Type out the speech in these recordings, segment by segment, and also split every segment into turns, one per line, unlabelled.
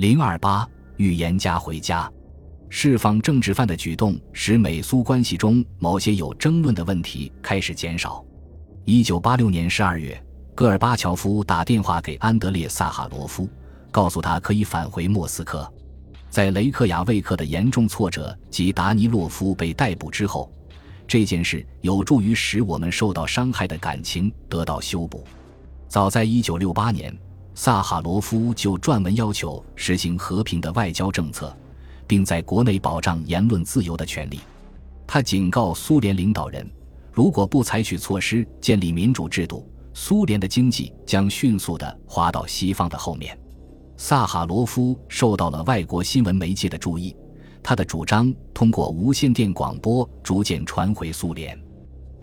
零二八预言家回家，释放政治犯的举动使美苏关系中某些有争论的问题开始减少。一九八六年十二月，戈尔巴乔夫打电话给安德烈·萨哈罗夫，告诉他可以返回莫斯科。在雷克雅未克的严重挫折及达尼洛夫被逮捕之后，这件事有助于使我们受到伤害的感情得到修补。早在一九六八年，萨哈罗夫就撰文要求实行和平的外交政策，并在国内保障言论自由的权利。他警告苏联领导人，如果不采取措施建立民主制度，苏联的经济将迅速地滑到西方的后面。萨哈罗夫受到了外国新闻媒介的注意，他的主张通过无线电广播逐渐传回苏联。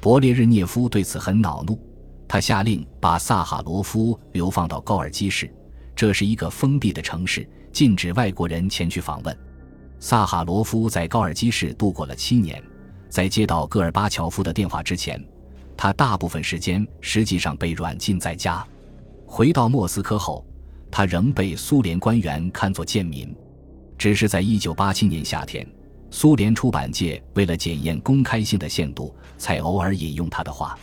勃列日涅夫对此很恼怒，他下令把萨哈罗夫流放到高尔基市，这是一个封闭的城市，禁止外国人前去访问。萨哈罗夫在高尔基市度过了七年，在接到戈尔巴乔夫的电话之前，他大部分时间实际上被软禁在家。回到莫斯科后。他仍被苏联官员看作贱民，只是在一九八七年夏天，苏联出版界为了检验公开性的限度，才偶尔引用他的话。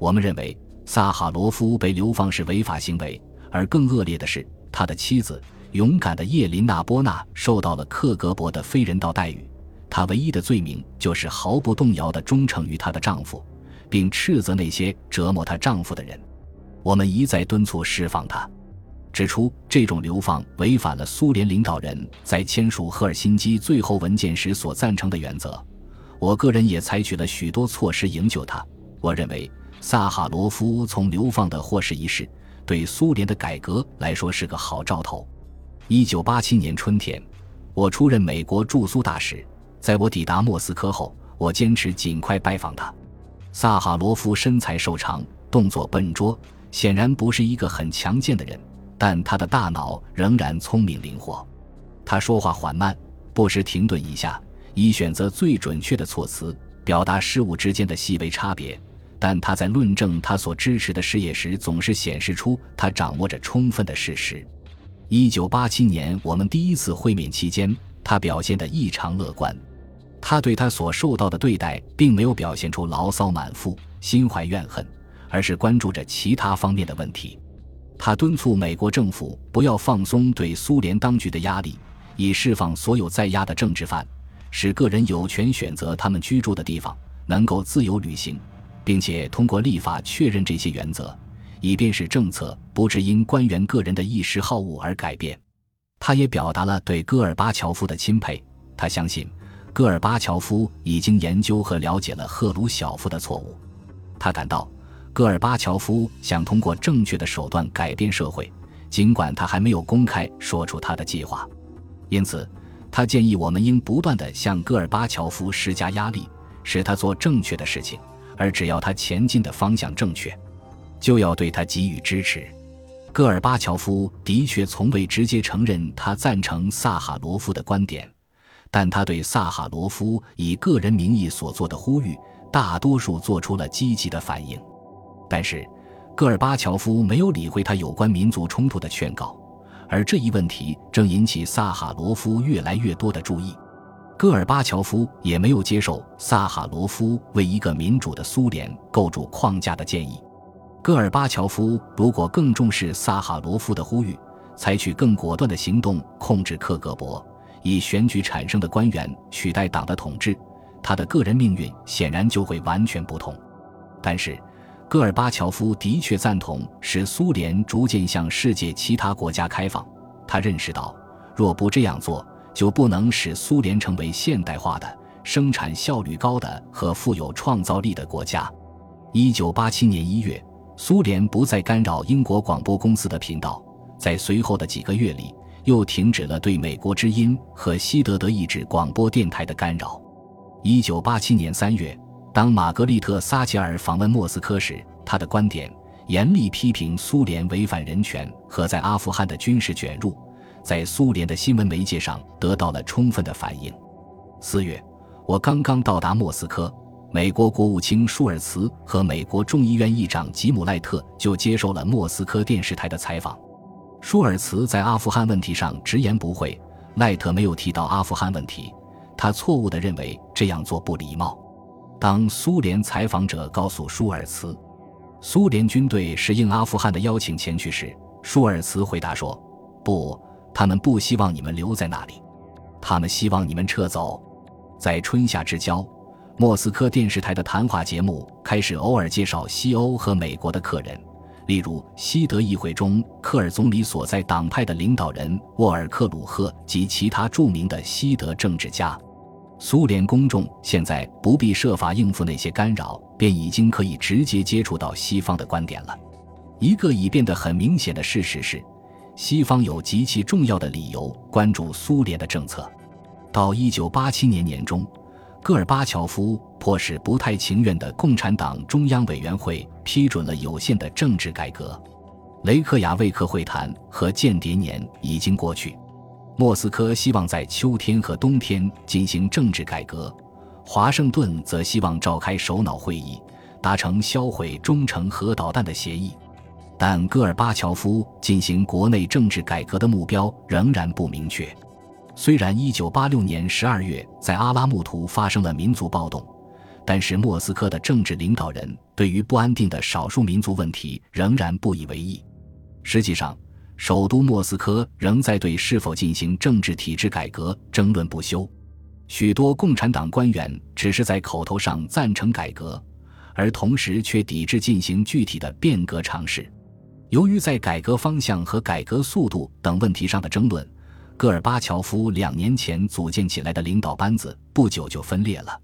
我们认为萨哈罗夫被流放是违法行为，而更恶劣的是，他的妻子勇敢的叶琳娜·波娜受到了克格勃的非人道待遇。她唯一的罪名就是毫不动摇地忠诚于她的丈夫，并斥责那些折磨她丈夫的人。我们一再敦促释放她。指出这种流放违反了苏联领导人在签署赫尔辛基最后文件时所赞成的原则。我个人也采取了许多措施营救他。我认为萨哈罗夫从流放的获释一事，对苏联的改革来说是个好兆头。一九八七年春天，我出任美国驻苏大使。在我抵达莫斯科后，我坚持尽快拜访他。萨哈罗夫身材瘦长，动作笨拙，显然不是一个很强健的人。但他的大脑仍然聪明灵活，他说话缓慢，不时停顿一下，以选择最准确的措辞表达事物之间的细微差别。但他在论证他所支持的事业时，总是显示出他掌握着充分的事实。一九八七年我们第一次会面期间，他表现得异常乐观。他对他所受到的对待，并没有表现出牢骚满腹、心怀怨恨，而是关注着其他方面的问题。他敦促美国政府不要放松对苏联当局的压力，以释放所有在押的政治犯，使个人有权选择他们居住的地方，能够自由旅行，并且通过立法确认这些原则，以便使政策不致因官员个人的一时好恶而改变。他也表达了对戈尔巴乔夫的钦佩，他相信戈尔巴乔夫已经研究和了解了赫鲁晓夫的错误，他感到。戈尔巴乔夫想通过正确的手段改变社会，尽管他还没有公开说出他的计划。因此，他建议我们应不断地向戈尔巴乔夫施加压力，使他做正确的事情。而只要他前进的方向正确，就要对他给予支持。戈尔巴乔夫的确从未直接承认他赞成萨哈罗夫的观点，但他对萨哈罗夫以个人名义所做的呼吁，大多数做出了积极的反应。但是，戈尔巴乔夫没有理会他有关民族冲突的劝告，而这一问题正引起萨哈罗夫越来越多的注意。戈尔巴乔夫也没有接受萨哈罗夫为一个民主的苏联构筑框架的建议。戈尔巴乔夫如果更重视萨哈罗夫的呼吁，采取更果断的行动控制克格勃，以选举产生的官员取代党的统治，他的个人命运显然就会完全不同。但是。戈尔巴乔夫的确赞同使苏联逐渐向世界其他国家开放。他认识到，若不这样做，就不能使苏联成为现代化的、生产效率高的和富有创造力的国家。一九八七年一月，苏联不再干扰英国广播公司的频道，在随后的几个月里，又停止了对美国之音和西德德意志广播电台的干扰。一九八七年三月。当玛格丽特·撒切尔访问莫斯科时，他的观点严厉批评苏联违反人权和在阿富汗的军事卷入，在苏联的新闻媒介上得到了充分的反应。四月，我刚刚到达莫斯科，美国国务卿舒尔茨和美国众议院议长吉姆·赖特就接受了莫斯科电视台的采访。舒尔茨在阿富汗问题上直言不讳，赖特没有提到阿富汗问题，他错误地认为这样做不礼貌。当苏联采访者告诉舒尔茨，苏联军队是应阿富汗的邀请前去时，舒尔茨回答说：“不，他们不希望你们留在那里，他们希望你们撤走。”在春夏之交，莫斯科电视台的谈话节目开始偶尔介绍西欧和美国的客人，例如西德议会中科尔总理所在党派的领导人沃尔克鲁赫及其他著名的西德政治家。苏联公众现在不必设法应付那些干扰，便已经可以直接接触到西方的观点了。一个已变得很明显的事实是，西方有极其重要的理由关注苏联的政策。到一九八七年年中，戈尔巴乔夫迫使不太情愿的共产党中央委员会批准了有限的政治改革。雷克雅未克会谈和间谍年已经过去。莫斯科希望在秋天和冬天进行政治改革，华盛顿则希望召开首脑会议，达成销毁中程核导弹的协议。但戈尔巴乔夫进行国内政治改革的目标仍然不明确。虽然1986年12月在阿拉木图发生了民族暴动，但是莫斯科的政治领导人对于不安定的少数民族问题仍然不以为意。实际上，首都莫斯科仍在对是否进行政治体制改革争论不休，许多共产党官员只是在口头上赞成改革，而同时却抵制进行具体的变革尝试。由于在改革方向和改革速度等问题上的争论，戈尔巴乔夫两年前组建起来的领导班子不久就分裂了。